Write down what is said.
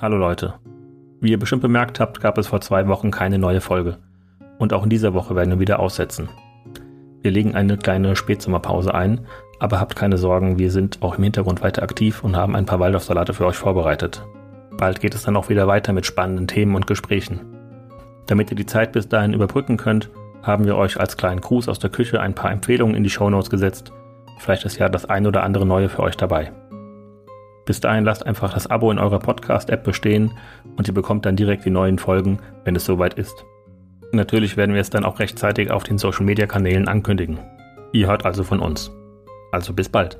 Hallo Leute. Wie ihr bestimmt bemerkt habt, gab es vor zwei Wochen keine neue Folge. Und auch in dieser Woche werden wir wieder aussetzen. Wir legen eine kleine Spätsommerpause ein, aber habt keine Sorgen, wir sind auch im Hintergrund weiter aktiv und haben ein paar Waldorfsalate für euch vorbereitet. Bald geht es dann auch wieder weiter mit spannenden Themen und Gesprächen. Damit ihr die Zeit bis dahin überbrücken könnt, haben wir euch als kleinen Gruß aus der Küche ein paar Empfehlungen in die Shownotes gesetzt. Vielleicht ist ja das ein oder andere Neue für euch dabei. Bis dahin lasst einfach das Abo in eurer Podcast-App bestehen und ihr bekommt dann direkt die neuen Folgen, wenn es soweit ist. Natürlich werden wir es dann auch rechtzeitig auf den Social-Media-Kanälen ankündigen. Ihr hört also von uns. Also bis bald.